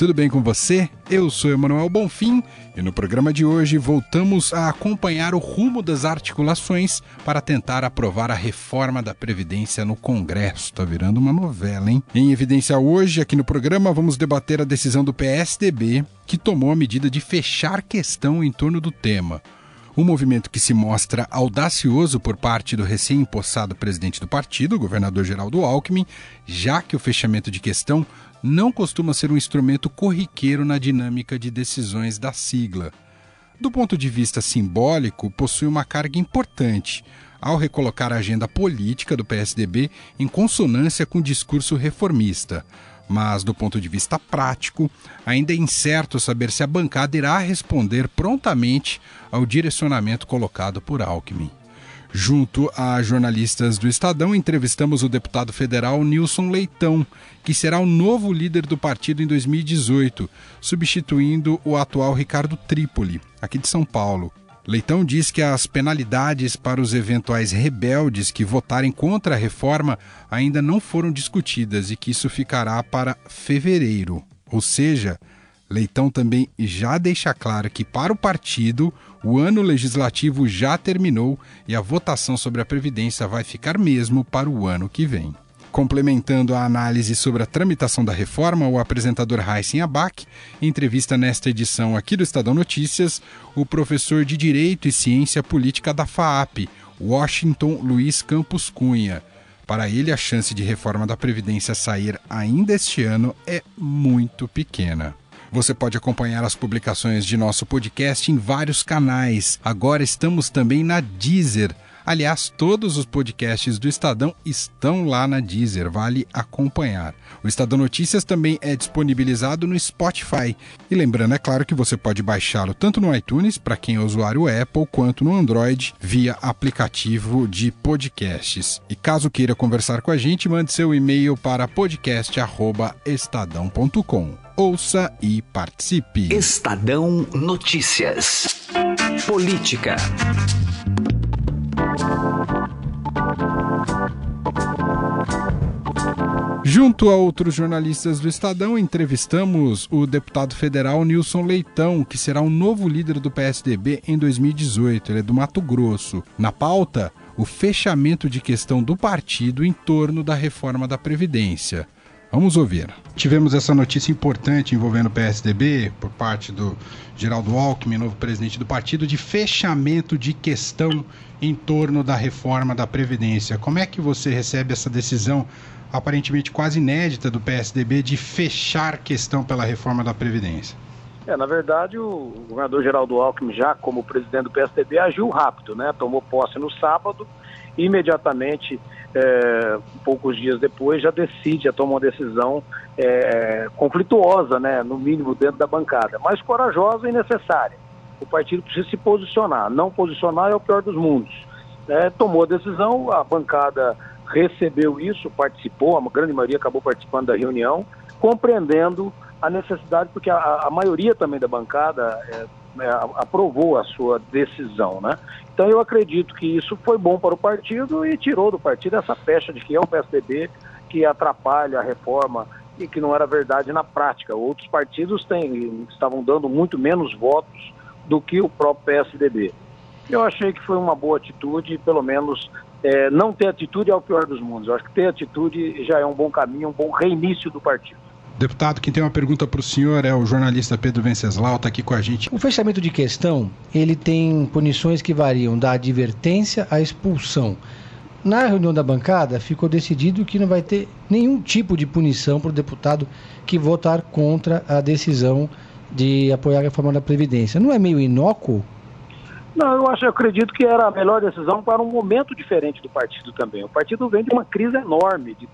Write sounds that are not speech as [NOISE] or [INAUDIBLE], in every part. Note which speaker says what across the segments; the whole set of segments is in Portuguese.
Speaker 1: Tudo bem com você? Eu sou Emanuel Bonfim e no programa de hoje voltamos a acompanhar o rumo das articulações para tentar aprovar a reforma da Previdência no Congresso. Tá virando uma novela, hein? Em evidência hoje, aqui no programa, vamos debater a decisão do PSDB que tomou a medida de fechar questão em torno do tema. Um movimento que se mostra audacioso por parte do recém-impossado presidente do partido, governador Geraldo Alckmin, já que o fechamento de questão não costuma ser um instrumento corriqueiro na dinâmica de decisões da sigla. Do ponto de vista simbólico, possui uma carga importante, ao recolocar a agenda política do PSDB em consonância com o discurso reformista. Mas, do ponto de vista prático, ainda é incerto saber se a bancada irá responder prontamente ao direcionamento colocado por Alckmin. Junto a jornalistas do Estadão, entrevistamos o deputado federal Nilson Leitão, que será o novo líder do partido em 2018, substituindo o atual Ricardo Trípoli, aqui de São Paulo. Leitão diz que as penalidades para os eventuais rebeldes que votarem contra a reforma ainda não foram discutidas e que isso ficará para fevereiro. Ou seja, Leitão também já deixa claro que, para o partido, o ano legislativo já terminou e a votação sobre a Previdência vai ficar mesmo para o ano que vem. Complementando a análise sobre a tramitação da reforma, o apresentador Heisen Abac entrevista nesta edição aqui do Estadão Notícias o professor de Direito e Ciência Política da FAAP, Washington Luiz Campos Cunha. Para ele, a chance de reforma da Previdência sair ainda este ano é muito pequena. Você pode acompanhar as publicações de nosso podcast em vários canais. Agora estamos também na Deezer. Aliás, todos os podcasts do Estadão estão lá na Deezer, vale acompanhar. O Estadão Notícias também é disponibilizado no Spotify. E lembrando, é claro, que você pode baixá-lo tanto no iTunes, para quem é usuário Apple, quanto no Android, via aplicativo de podcasts. E caso queira conversar com a gente, mande seu e-mail para podcast.estadão.com ouça e participe.
Speaker 2: Estadão Notícias. Política.
Speaker 1: Junto a outros jornalistas do Estadão, entrevistamos o deputado federal Nilson Leitão, que será o novo líder do PSDB em 2018. Ele é do Mato Grosso. Na pauta, o fechamento de questão do partido em torno da reforma da Previdência. Vamos ouvir. Tivemos essa notícia importante envolvendo o PSDB, por parte do Geraldo Alckmin, novo presidente do partido, de fechamento de questão em torno da reforma da Previdência. Como é que você recebe essa decisão, aparentemente quase inédita, do PSDB de fechar questão pela reforma da Previdência?
Speaker 3: É, na verdade, o governador Geraldo Alckmin, já como presidente do PSDB, agiu rápido, né? Tomou posse no sábado, imediatamente é, poucos dias depois, já decide, já toma uma decisão é, conflituosa, né, no mínimo dentro da bancada, mas corajosa e necessária. O partido precisa se posicionar. Não posicionar é o pior dos mundos. É, tomou a decisão, a bancada recebeu isso, participou, a grande maioria acabou participando da reunião, compreendendo a necessidade, porque a, a maioria também da bancada é, é, aprovou a sua decisão, né? Então eu acredito que isso foi bom para o partido e tirou do partido essa pecha de que é o PSDB que atrapalha a reforma e que não era verdade na prática. Outros partidos têm, estavam dando muito menos votos do que o próprio PSDB. Eu achei que foi uma boa atitude, pelo menos é, não ter atitude é o pior dos mundos. Eu acho que ter atitude já é um bom caminho, um bom reinício do partido.
Speaker 1: Deputado, quem tem uma pergunta para o senhor é o jornalista Pedro Venceslau, está aqui com a gente.
Speaker 4: O fechamento de questão, ele tem punições que variam da advertência à expulsão. Na reunião da bancada, ficou decidido que não vai ter nenhum tipo de punição para o deputado que votar contra a decisão de apoiar a reforma da Previdência. Não é meio inócuo?
Speaker 3: Não, eu acho, eu acredito que era a melhor decisão para um momento diferente do partido também. O partido vem de uma crise enorme de,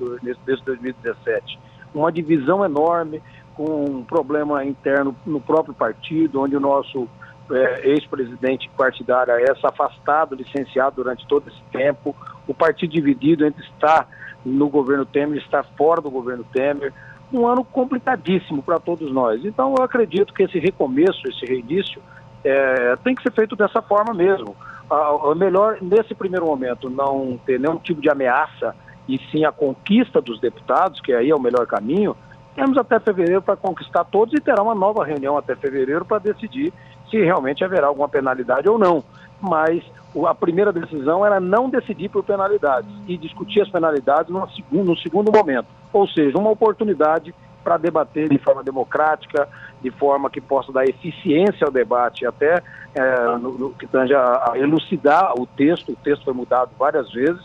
Speaker 3: desde 2017 uma divisão enorme, com um problema interno no próprio partido, onde o nosso é, ex-presidente partidário é afastado, licenciado durante todo esse tempo, o partido dividido entre estar no governo Temer e estar fora do governo Temer. Um ano complicadíssimo para todos nós. Então, eu acredito que esse recomeço, esse reinício, é, tem que ser feito dessa forma mesmo. É melhor, nesse primeiro momento, não ter nenhum tipo de ameaça e sim a conquista dos deputados, que aí é o melhor caminho. Temos até fevereiro para conquistar todos e terá uma nova reunião até fevereiro para decidir se realmente haverá alguma penalidade ou não. Mas a primeira decisão era não decidir por penalidades e discutir as penalidades no segundo, no segundo momento. Ou seja, uma oportunidade para debater de forma democrática, de forma que possa dar eficiência ao debate, até é, no, no, que tange a, elucidar o texto, o texto foi mudado várias vezes,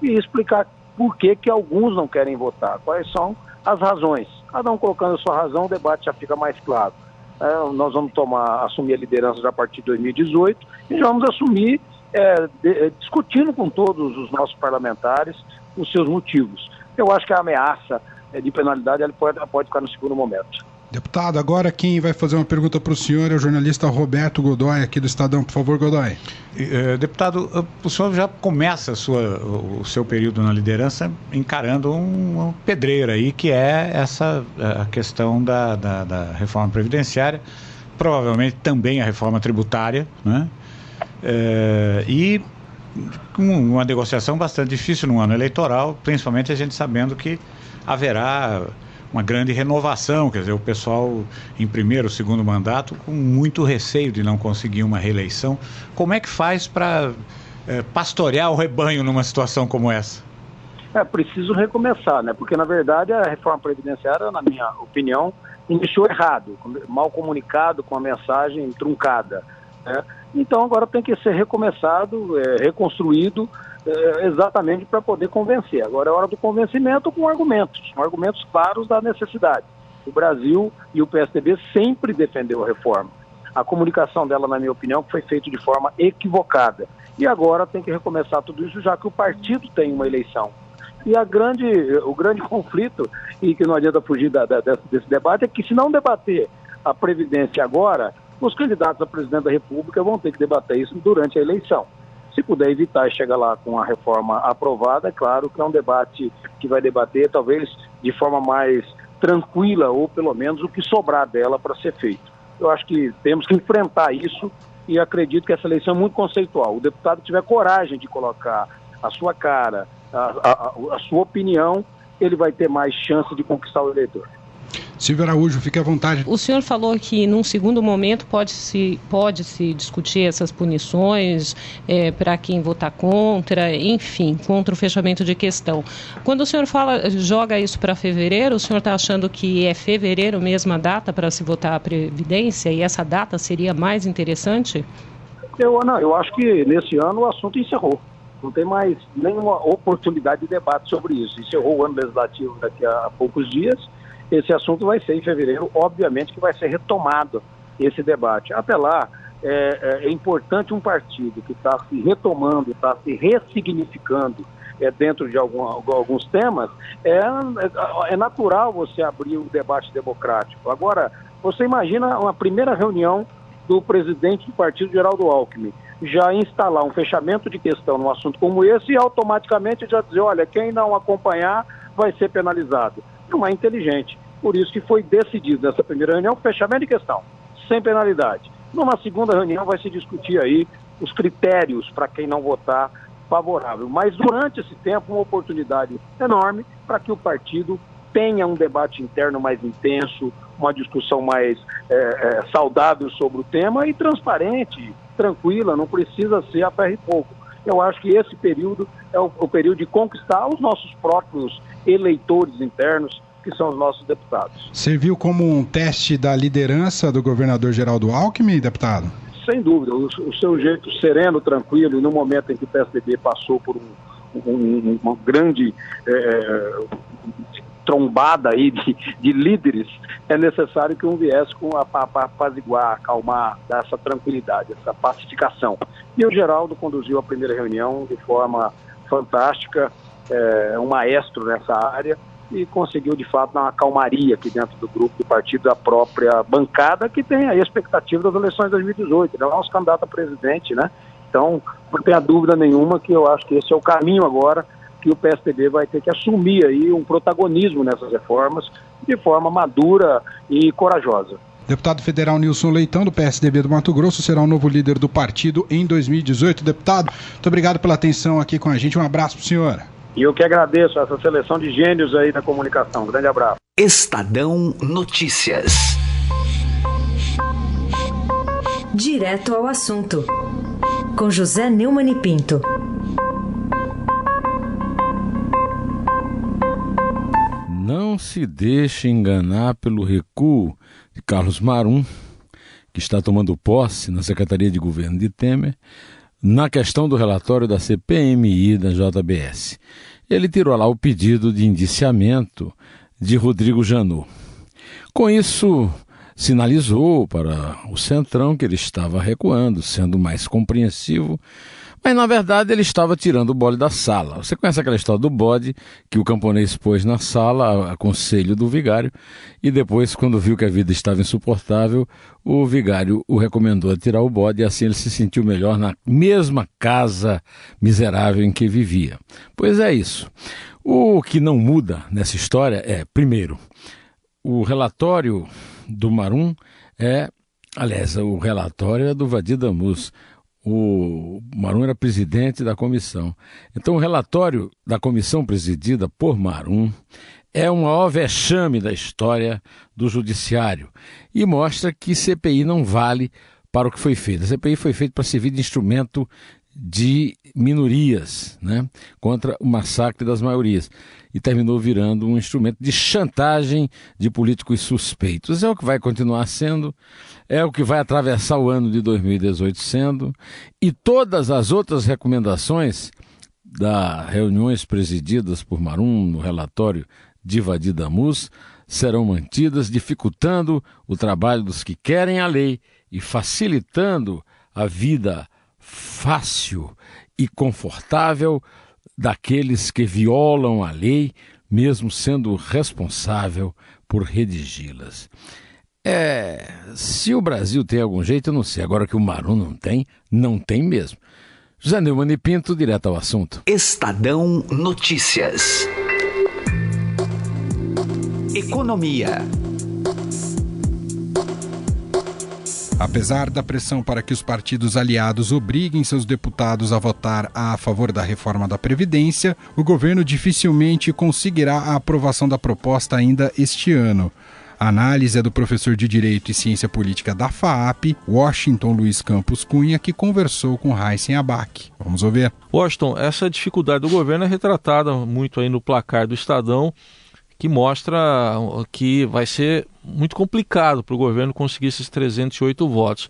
Speaker 3: e explicar por que, que alguns não querem votar, quais são as razões. Cada um colocando a sua razão, o debate já fica mais claro. É, nós vamos tomar, assumir a liderança já a partir de 2018 e vamos assumir é, de, é, discutindo com todos os nossos parlamentares os seus motivos. Eu acho que a ameaça de penalidade ela pode, ela pode ficar no segundo momento.
Speaker 1: Deputado, agora quem vai fazer uma pergunta para o senhor é o jornalista Roberto Godoy, aqui do Estadão. Por favor, Godoy.
Speaker 5: Eh, deputado, o senhor já começa sua, o seu período na liderança encarando uma pedreira aí, que é essa a questão da, da, da reforma previdenciária, provavelmente também a reforma tributária, né? É, e uma negociação bastante difícil no ano eleitoral, principalmente a gente sabendo que haverá uma grande renovação, quer dizer, o pessoal em primeiro, segundo mandato com muito receio de não conseguir uma reeleição. Como é que faz para é, pastorear o rebanho numa situação como essa?
Speaker 3: É preciso recomeçar, né? Porque na verdade a reforma previdenciária, na minha opinião, iniciou errado, mal comunicado, com a mensagem truncada. Né? Então agora tem que ser recomeçado, é, reconstruído é, exatamente para poder convencer. Agora é hora do convencimento com argumentos, com argumentos claros da necessidade. O Brasil e o PSDB sempre defendeu a reforma. A comunicação dela, na minha opinião, foi feita de forma equivocada. E agora tem que recomeçar tudo isso, já que o partido tem uma eleição. E a grande, o grande [LAUGHS] conflito, e que não adianta fugir da, da, desse debate, é que se não debater a Previdência agora, os candidatos a presidente da República vão ter que debater isso durante a eleição. Se puder evitar chegar lá com a reforma aprovada, é claro que é um debate que vai debater talvez de forma mais tranquila ou pelo menos o que sobrar dela para ser feito. Eu acho que temos que enfrentar isso e acredito que essa eleição é muito conceitual. O deputado tiver coragem de colocar a sua cara, a, a, a sua opinião, ele vai ter mais chance de conquistar o eleitor.
Speaker 1: Silvio Araújo, fique à vontade.
Speaker 6: O senhor falou que num segundo momento pode-se pode -se discutir essas punições é, para quem votar contra, enfim, contra o fechamento de questão. Quando o senhor fala, joga isso para fevereiro, o senhor está achando que é fevereiro mesmo a data para se votar a Previdência e essa data seria mais interessante?
Speaker 3: Eu, não, eu acho que nesse ano o assunto encerrou. Não tem mais nenhuma oportunidade de debate sobre isso. Encerrou o ano legislativo daqui a poucos dias esse assunto vai ser em fevereiro, obviamente que vai ser retomado esse debate. Até lá, é, é, é importante um partido que está se retomando, está se ressignificando é, dentro de algum, alguns temas, é, é, é natural você abrir o um debate democrático. Agora, você imagina uma primeira reunião do presidente do partido, Geraldo Alckmin, já instalar um fechamento de questão num assunto como esse e automaticamente já dizer, olha, quem não acompanhar vai ser penalizado não é inteligente. Por isso que foi decidido nessa primeira reunião o fechamento de questão, sem penalidade. Numa segunda reunião vai se discutir aí os critérios para quem não votar favorável. Mas durante esse tempo, uma oportunidade enorme para que o partido tenha um debate interno mais intenso, uma discussão mais é, é, saudável sobre o tema e transparente, tranquila, não precisa ser a ferro e pouco. Eu acho que esse período é o, o período de conquistar os nossos próprios eleitores internos, que são os nossos deputados.
Speaker 1: Serviu como um teste da liderança do governador Geraldo Alckmin, deputado?
Speaker 3: Sem dúvida. O, o seu jeito sereno, tranquilo, e no momento em que o PSDB passou por um, um, uma grande é, trombada aí de, de, líderes, é necessário que um viesse com a, apaziguar, acalmar, dar essa tranquilidade, essa pacificação. E o Geraldo conduziu a primeira reunião de forma fantástica, é, um maestro nessa área e conseguiu de fato dar uma calmaria aqui dentro do grupo do partido da própria bancada que tem aí a expectativa das eleições de 2018. Ele é o nosso candidato a presidente, né? Então, não tenha dúvida nenhuma que eu acho que esse é o caminho agora que o PSDB vai ter que assumir aí um protagonismo nessas reformas de forma madura e corajosa.
Speaker 1: Deputado federal Nilson Leitão, do PSDB do Mato Grosso, será o novo líder do partido em 2018. Deputado, muito obrigado pela atenção aqui com a gente. Um abraço para o senhor.
Speaker 3: E eu que agradeço essa seleção de gênios aí da comunicação. Um grande abraço.
Speaker 2: Estadão Notícias.
Speaker 7: Direto ao assunto. Com José Neumann e Pinto.
Speaker 8: Não se deixe enganar pelo recuo de Carlos Marum, que está tomando posse na Secretaria de Governo de Temer, na questão do relatório da CPMI da JBS. Ele tirou lá o pedido de indiciamento de Rodrigo Janot. Com isso, sinalizou para o Centrão que ele estava recuando, sendo mais compreensivo mas na verdade ele estava tirando o bode da sala. Você conhece aquela história do bode que o camponês pôs na sala, a conselho do vigário, e depois, quando viu que a vida estava insuportável, o vigário o recomendou a tirar o bode e assim ele se sentiu melhor na mesma casa miserável em que vivia. Pois é isso. O que não muda nessa história é, primeiro, o relatório do Marum é, aliás, o relatório é do Vadir Damus o Marum era presidente da comissão. Então, o relatório da comissão presidida por Marum é um maior vexame da história do judiciário e mostra que CPI não vale para o que foi feito. A CPI foi feita para servir de instrumento de minorias, né, contra o massacre das maiorias. E terminou virando um instrumento de chantagem de políticos suspeitos. É o que vai continuar sendo, é o que vai atravessar o ano de 2018 sendo, e todas as outras recomendações das reuniões presididas por Marum no relatório de Vadir Damus serão mantidas, dificultando o trabalho dos que querem a lei e facilitando a vida fácil e confortável daqueles que violam a lei, mesmo sendo responsável por redigi-las. É, se o Brasil tem algum jeito, eu não sei. Agora que o Maru não tem, não tem mesmo. José Neumann e Pinto, direto ao assunto.
Speaker 2: Estadão Notícias. Economia.
Speaker 1: Apesar da pressão para que os partidos aliados obriguem seus deputados a votar a favor da reforma da Previdência, o governo dificilmente conseguirá a aprovação da proposta ainda este ano. A análise é do professor de Direito e Ciência Política da FAAP, Washington Luiz Campos Cunha, que conversou com Heisen Abac. Vamos ouvir.
Speaker 9: Washington, essa dificuldade do governo é retratada muito aí no placar do Estadão, que mostra que vai ser muito complicado para o governo conseguir esses 308 votos.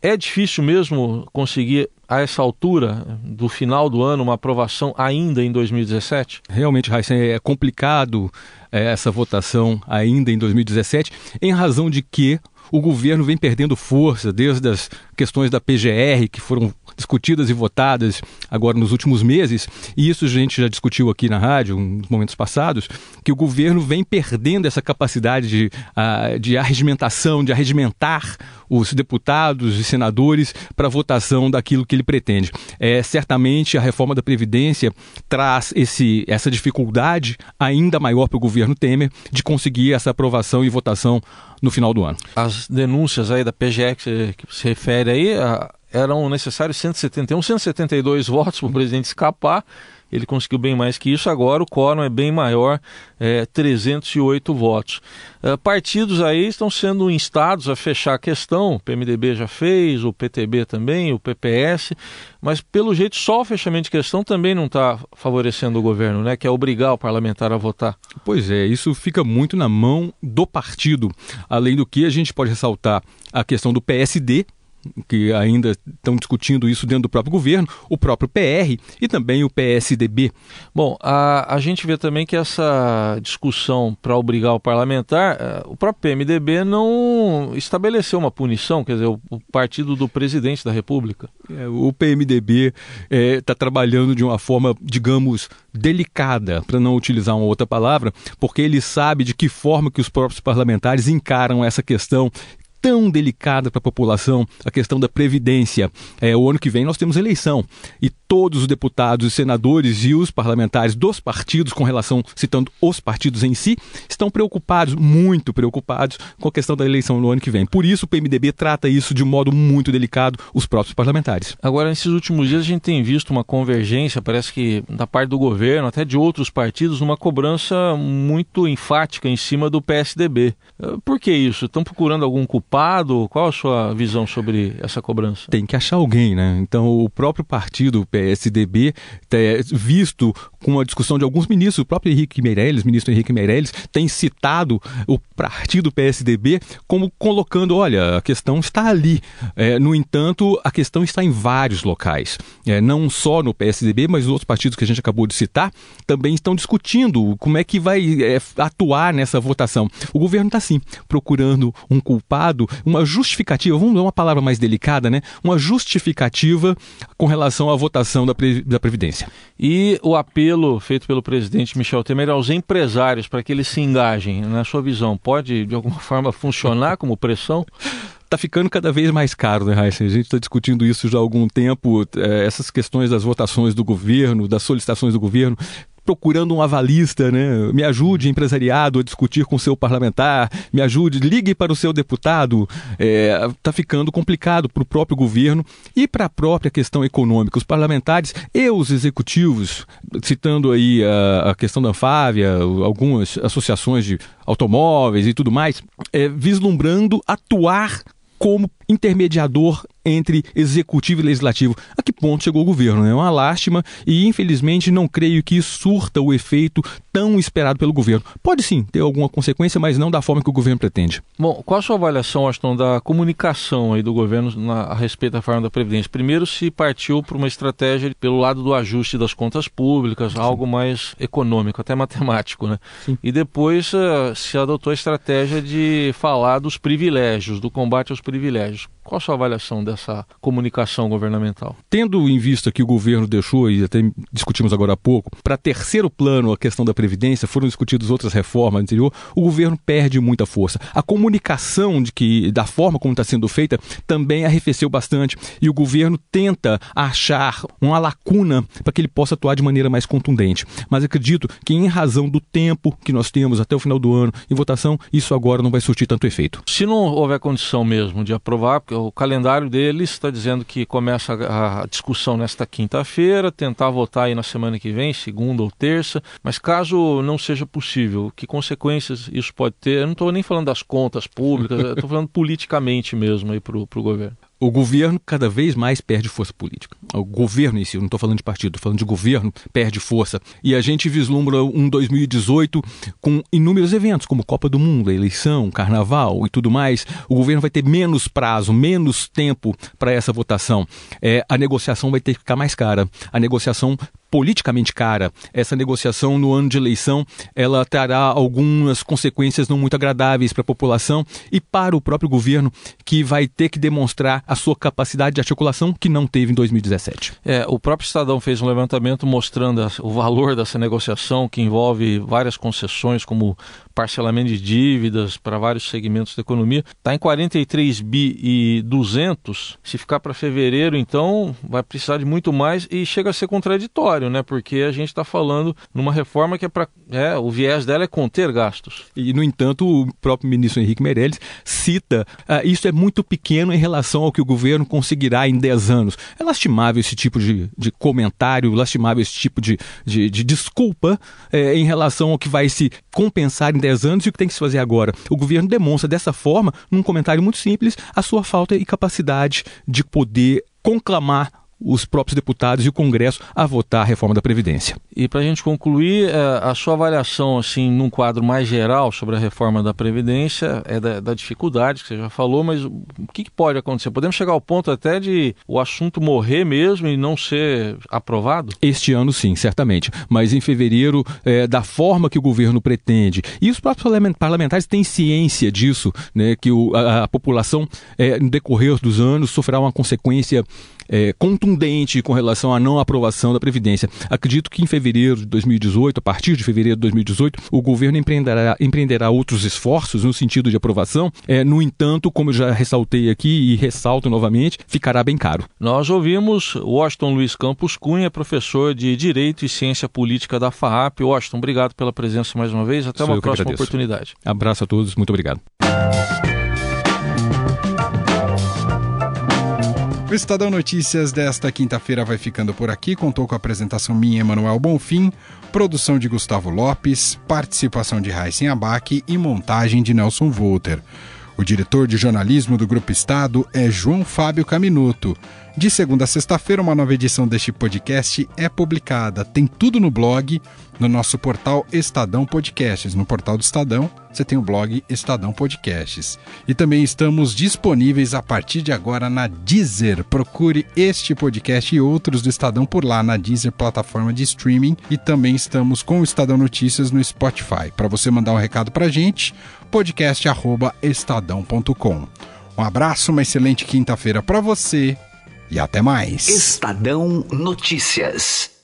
Speaker 9: É difícil mesmo conseguir, a essa altura do final do ano, uma aprovação ainda em 2017?
Speaker 10: Realmente, Heisen, é complicado é, essa votação ainda em 2017, em razão de que o governo vem perdendo força desde as questões da PGR, que foram discutidas e votadas agora nos últimos meses, e isso a gente já discutiu aqui na rádio nos momentos passados, que o governo vem perdendo essa capacidade de, uh, de arregimentação, de arregimentar os deputados e senadores para votação daquilo que ele pretende. É, certamente a reforma da Previdência traz esse, essa dificuldade ainda maior para o governo Temer de conseguir essa aprovação e votação no final do ano.
Speaker 9: As denúncias aí da PGE que, se refere aí, a, eram necessários 171, 172 votos para o presidente escapar. Ele conseguiu bem mais que isso. Agora o quórum é bem maior, é, 308 votos. É, partidos aí estão sendo instados a fechar a questão. O PMDB já fez, o PTB também, o PPS. Mas pelo jeito só o fechamento de questão também não está favorecendo o governo, né? Que é obrigar o parlamentar a votar.
Speaker 10: Pois é, isso fica muito na mão do partido. Além do que a gente pode ressaltar a questão do PSD, que ainda estão discutindo isso dentro do próprio governo, o próprio PR e também o PSDB.
Speaker 9: Bom, a, a gente vê também que essa discussão para obrigar o parlamentar, eh, o próprio PMDB não estabeleceu uma punição, quer dizer, o, o partido do presidente da República.
Speaker 10: É, o PMDB está é, tá trabalhando de uma forma, digamos, delicada, para não utilizar uma outra palavra, porque ele sabe de que forma que os próprios parlamentares encaram essa questão tão delicada para a população, a questão da previdência. É, o ano que vem nós temos eleição e todos os deputados, os senadores e os parlamentares dos partidos, com relação, citando os partidos em si, estão preocupados, muito preocupados, com a questão da eleição no ano que vem. Por isso o PMDB trata isso de modo muito delicado, os próprios parlamentares.
Speaker 9: Agora, nesses últimos dias, a gente tem visto uma convergência, parece que da parte do governo, até de outros partidos, numa cobrança muito enfática em cima do PSDB. Por que isso? Estão procurando algum culpado? Qual a sua visão sobre essa cobrança?
Speaker 10: Tem que achar alguém, né? Então, o próprio partido, o PSDB, visto com a discussão de alguns ministros, o próprio Henrique Meirelles, ministro Henrique Meirelles, tem citado o partido PSDB como colocando, olha, a questão está ali. É, no entanto, a questão está em vários locais. É, não só no PSDB, mas os outros partidos que a gente acabou de citar também estão discutindo como é que vai é, atuar nessa votação. O governo está sim procurando um culpado, uma justificativa, vamos dar uma palavra mais delicada, né? Uma justificativa com relação à votação da, da Previdência.
Speaker 9: E o apelo feito pelo presidente Michel Temer aos empresários para que eles se engajem, na sua visão, pode de alguma forma funcionar como pressão?
Speaker 10: está ficando cada vez mais caro, né, Heisen? A gente está discutindo isso já há algum tempo, é, essas questões das votações do governo, das solicitações do governo, procurando um avalista, né? Me ajude, empresariado, a discutir com o seu parlamentar, me ajude, ligue para o seu deputado. Está é, tá ficando complicado para o próprio governo e para a própria questão econômica. Os parlamentares e os executivos, citando aí a, a questão da Anfávia, algumas associações de automóveis e tudo mais, é, vislumbrando atuar como intermediador entre executivo e legislativo. A que ponto chegou o governo? É uma lástima e, infelizmente, não creio que isso surta o efeito tão esperado pelo governo. Pode sim ter alguma consequência, mas não da forma que o governo pretende.
Speaker 9: Bom, qual a sua avaliação, Aston, da comunicação aí do governo na, a respeito da forma da Previdência? Primeiro, se partiu para uma estratégia pelo lado do ajuste das contas públicas, sim. algo mais econômico, até matemático, né? Sim. E depois uh, se adotou a estratégia de falar dos privilégios, do combate aos privilégios. Qual a sua avaliação dessa comunicação governamental?
Speaker 10: Tendo em vista que o governo deixou, e até discutimos agora há pouco, para terceiro plano a questão da Previdência, foram discutidas outras reformas anterior, o governo perde muita força. A comunicação de que, da forma como está sendo feita também arrefeceu bastante e o governo tenta achar uma lacuna para que ele possa atuar de maneira mais contundente. Mas acredito que, em razão do tempo que nós temos até o final do ano em votação, isso agora não vai surtir tanto efeito.
Speaker 9: Se não houver condição mesmo de aprovar, porque o calendário deles está dizendo que começa a, a discussão nesta quinta-feira, tentar votar aí na semana que vem, segunda ou terça, mas caso não seja possível, que consequências isso pode ter? Eu não estou nem falando das contas públicas, estou falando [LAUGHS] politicamente mesmo aí para o governo
Speaker 10: o governo cada vez mais perde força política. O governo em si, eu não estou falando de partido, estou falando de governo, perde força. E a gente vislumbra um 2018 com inúmeros eventos, como Copa do Mundo, eleição, carnaval e tudo mais. O governo vai ter menos prazo, menos tempo para essa votação. É, a negociação vai ter que ficar mais cara. A negociação politicamente cara. Essa negociação no ano de eleição, ela trará algumas consequências não muito agradáveis para a população e para o próprio governo, que vai ter que demonstrar a sua capacidade de articulação que não teve em 2017.
Speaker 9: É, o próprio Estadão fez um levantamento mostrando o valor dessa negociação, que envolve várias concessões, como parcelamento de dívidas para vários segmentos da economia, está em 43 bi e 200. Se ficar para fevereiro, então vai precisar de muito mais e chega a ser contraditório, né? Porque a gente está falando numa reforma que é para, é, o viés dela é conter gastos.
Speaker 10: E no entanto, o próprio ministro Henrique Meirelles cita uh, isso é muito pequeno em relação ao que o governo conseguirá em 10 anos. É lastimável esse tipo de, de comentário, lastimável esse tipo de, de, de desculpa eh, em relação ao que vai se compensar em 10 10 anos e o que tem que se fazer agora. O governo demonstra dessa forma, num comentário muito simples, a sua falta e capacidade de poder conclamar os próprios deputados e o Congresso a votar a reforma da Previdência.
Speaker 9: E para a gente concluir, é, a sua avaliação, assim, num quadro mais geral sobre a reforma da Previdência, é da, da dificuldade que você já falou, mas o que, que, pode acontecer? Podemos chegar ao ponto até de o assunto morrer mesmo e não ser aprovado?
Speaker 10: Este ano, sim, certamente. Mas em fevereiro, é, da forma que o governo pretende, e os próprios parlamentares têm ciência disso, né, que o, a, a população, é, no decorrer dos anos, sofrerá uma consequência é, contundente com relação à não aprovação da Previdência. Acredito que em fevereiro de 2018, a partir de fevereiro de 2018, o governo empreenderá, empreenderá outros esforços no sentido de aprovação. É, no entanto, como eu já ressaltei aqui e ressalto novamente, ficará bem caro.
Speaker 9: Nós ouvimos Washington Luiz Campos Cunha, professor de Direito e Ciência Política da FAAP. Washington, obrigado pela presença mais uma vez. Até Sou uma próxima oportunidade.
Speaker 10: Abraço a todos, muito obrigado.
Speaker 1: O Estadão Notícias desta quinta-feira vai ficando por aqui. Contou com a apresentação minha, Emanuel Bonfim, produção de Gustavo Lopes, participação de Raíssen Abac e montagem de Nelson Volter. O diretor de jornalismo do Grupo Estado é João Fábio Caminuto. De segunda a sexta-feira, uma nova edição deste podcast é publicada. Tem tudo no blog, no nosso portal Estadão Podcasts. No portal do Estadão, você tem o blog Estadão Podcasts. E também estamos disponíveis a partir de agora na Deezer. Procure este podcast e outros do Estadão por lá na Deezer, plataforma de streaming. E também estamos com o Estadão Notícias no Spotify. Para você mandar um recado para a gente, podcast@estadão.com. Um abraço, uma excelente quinta-feira para você e até mais.
Speaker 2: Estadão Notícias.